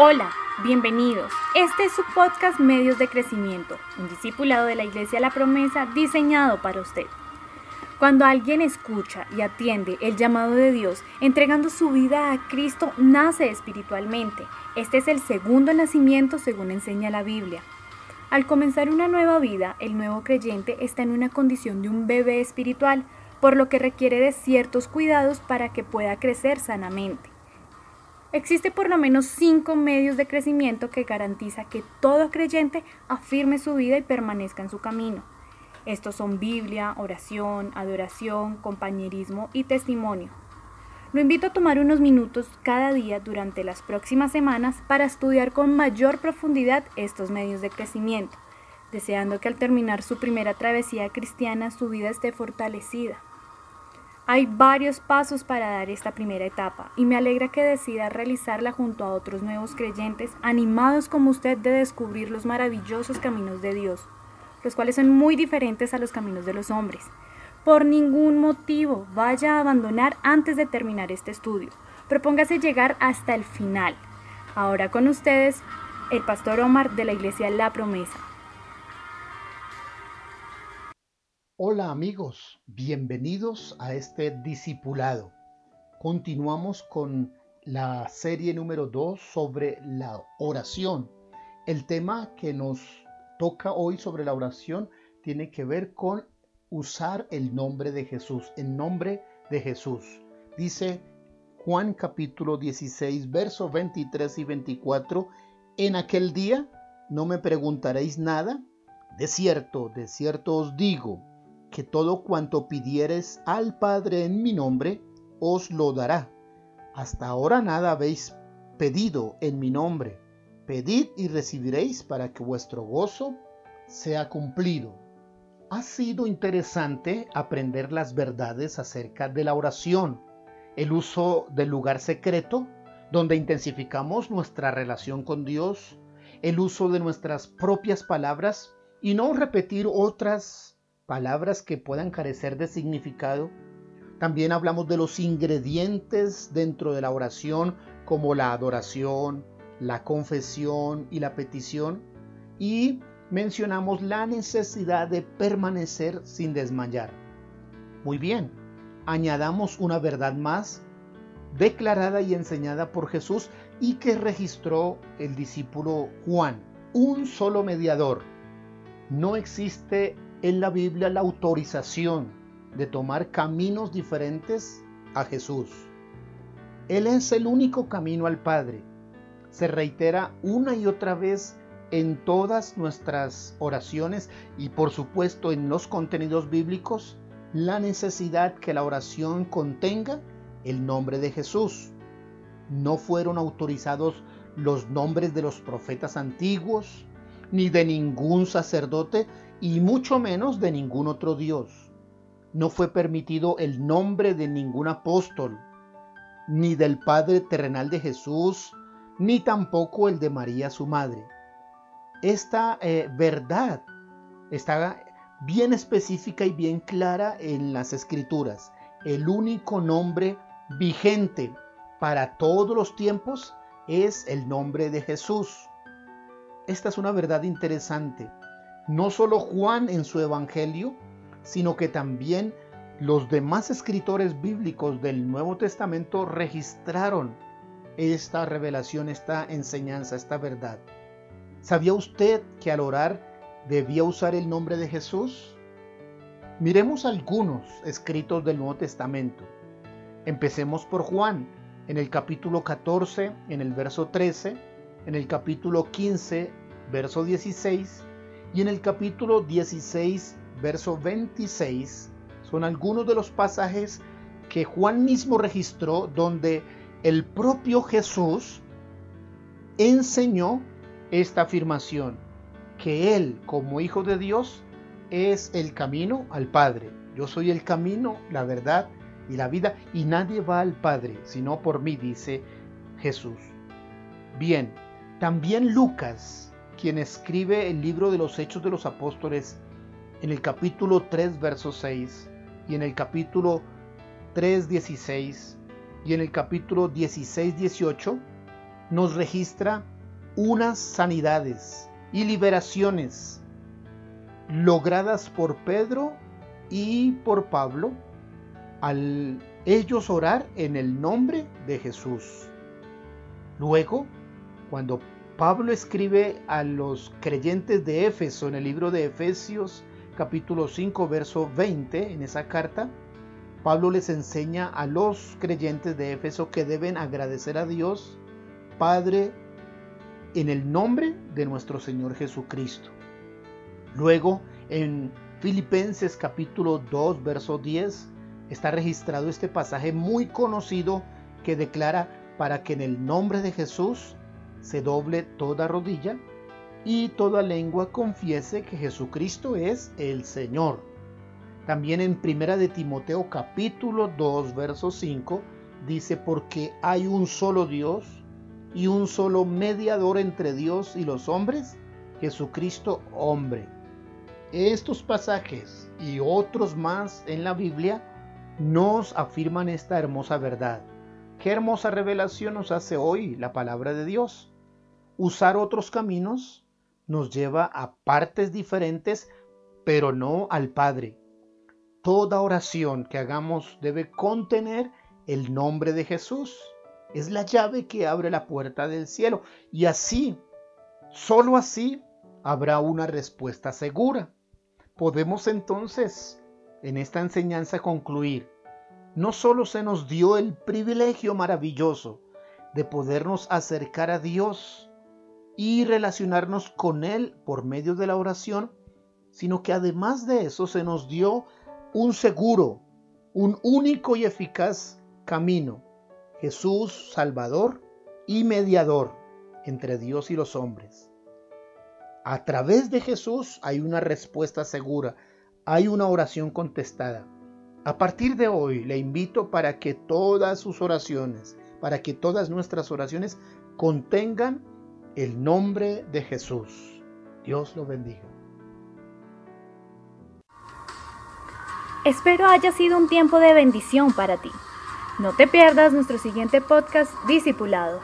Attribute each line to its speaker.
Speaker 1: Hola, bienvenidos. Este es su podcast Medios de Crecimiento, un discipulado de la Iglesia La Promesa diseñado para usted. Cuando alguien escucha y atiende el llamado de Dios, entregando su vida a Cristo, nace espiritualmente. Este es el segundo nacimiento según enseña la Biblia. Al comenzar una nueva vida, el nuevo creyente está en una condición de un bebé espiritual, por lo que requiere de ciertos cuidados para que pueda crecer sanamente. Existe por lo menos cinco medios de crecimiento que garantiza que todo creyente afirme su vida y permanezca en su camino. Estos son Biblia, oración, adoración, compañerismo y testimonio. Lo invito a tomar unos minutos cada día durante las próximas semanas para estudiar con mayor profundidad estos medios de crecimiento, deseando que al terminar su primera travesía cristiana su vida esté fortalecida. Hay varios pasos para dar esta primera etapa y me alegra que decida realizarla junto a otros nuevos creyentes animados como usted de descubrir los maravillosos caminos de Dios, los cuales son muy diferentes a los caminos de los hombres. Por ningún motivo vaya a abandonar antes de terminar este estudio. Propóngase llegar hasta el final. Ahora con ustedes, el pastor Omar de la iglesia La Promesa.
Speaker 2: Hola amigos, bienvenidos a este discipulado. Continuamos con la serie número 2 sobre la oración. El tema que nos toca hoy sobre la oración tiene que ver con usar el nombre de Jesús, el nombre de Jesús. Dice Juan capítulo 16, versos 23 y 24, en aquel día no me preguntaréis nada. De cierto, de cierto os digo, que todo cuanto pidieres al Padre en mi nombre, os lo dará. Hasta ahora nada habéis pedido en mi nombre. Pedid y recibiréis para que vuestro gozo sea cumplido. Ha sido interesante aprender las verdades acerca de la oración, el uso del lugar secreto, donde intensificamos nuestra relación con Dios, el uso de nuestras propias palabras y no repetir otras palabras que puedan carecer de significado. También hablamos de los ingredientes dentro de la oración como la adoración, la confesión y la petición. Y mencionamos la necesidad de permanecer sin desmayar. Muy bien, añadamos una verdad más declarada y enseñada por Jesús y que registró el discípulo Juan. Un solo mediador. No existe en la Biblia la autorización de tomar caminos diferentes a Jesús. Él es el único camino al Padre. Se reitera una y otra vez en todas nuestras oraciones y por supuesto en los contenidos bíblicos la necesidad que la oración contenga el nombre de Jesús. No fueron autorizados los nombres de los profetas antiguos, ni de ningún sacerdote y mucho menos de ningún otro Dios. No fue permitido el nombre de ningún apóstol, ni del Padre terrenal de Jesús, ni tampoco el de María su madre. Esta eh, verdad está bien específica y bien clara en las escrituras. El único nombre vigente para todos los tiempos es el nombre de Jesús. Esta es una verdad interesante no solo Juan en su Evangelio, sino que también los demás escritores bíblicos del Nuevo Testamento registraron esta revelación, esta enseñanza, esta verdad. ¿Sabía usted que al orar debía usar el nombre de Jesús? Miremos algunos escritos del Nuevo Testamento. Empecemos por Juan, en el capítulo 14, en el verso 13, en el capítulo 15, verso 16, y en el capítulo 16, verso 26, son algunos de los pasajes que Juan mismo registró donde el propio Jesús enseñó esta afirmación, que Él como Hijo de Dios es el camino al Padre. Yo soy el camino, la verdad y la vida, y nadie va al Padre sino por mí, dice Jesús. Bien, también Lucas quien escribe el libro de los Hechos de los Apóstoles en el capítulo 3, verso 6, y en el capítulo 3, 16, y en el capítulo 16, 18, nos registra unas sanidades y liberaciones logradas por Pedro y por Pablo al ellos orar en el nombre de Jesús. Luego, cuando Pablo escribe a los creyentes de Éfeso en el libro de Efesios capítulo 5 verso 20 en esa carta, Pablo les enseña a los creyentes de Éfeso que deben agradecer a Dios, Padre, en el nombre de nuestro Señor Jesucristo. Luego, en Filipenses capítulo 2 verso 10, está registrado este pasaje muy conocido que declara para que en el nombre de Jesús se doble toda rodilla y toda lengua confiese que Jesucristo es el Señor. También en Primera de Timoteo capítulo 2 verso 5 dice porque hay un solo Dios y un solo mediador entre Dios y los hombres, Jesucristo hombre. Estos pasajes y otros más en la Biblia nos afirman esta hermosa verdad. Qué hermosa revelación nos hace hoy la palabra de Dios. Usar otros caminos nos lleva a partes diferentes, pero no al Padre. Toda oración que hagamos debe contener el nombre de Jesús. Es la llave que abre la puerta del cielo. Y así, solo así, habrá una respuesta segura. Podemos entonces en esta enseñanza concluir, no solo se nos dio el privilegio maravilloso de podernos acercar a Dios, y relacionarnos con Él por medio de la oración, sino que además de eso se nos dio un seguro, un único y eficaz camino, Jesús Salvador y mediador entre Dios y los hombres. A través de Jesús hay una respuesta segura, hay una oración contestada. A partir de hoy le invito para que todas sus oraciones, para que todas nuestras oraciones contengan el nombre de Jesús. Dios lo bendiga.
Speaker 1: Espero haya sido un tiempo de bendición para ti. No te pierdas nuestro siguiente podcast Discipulado.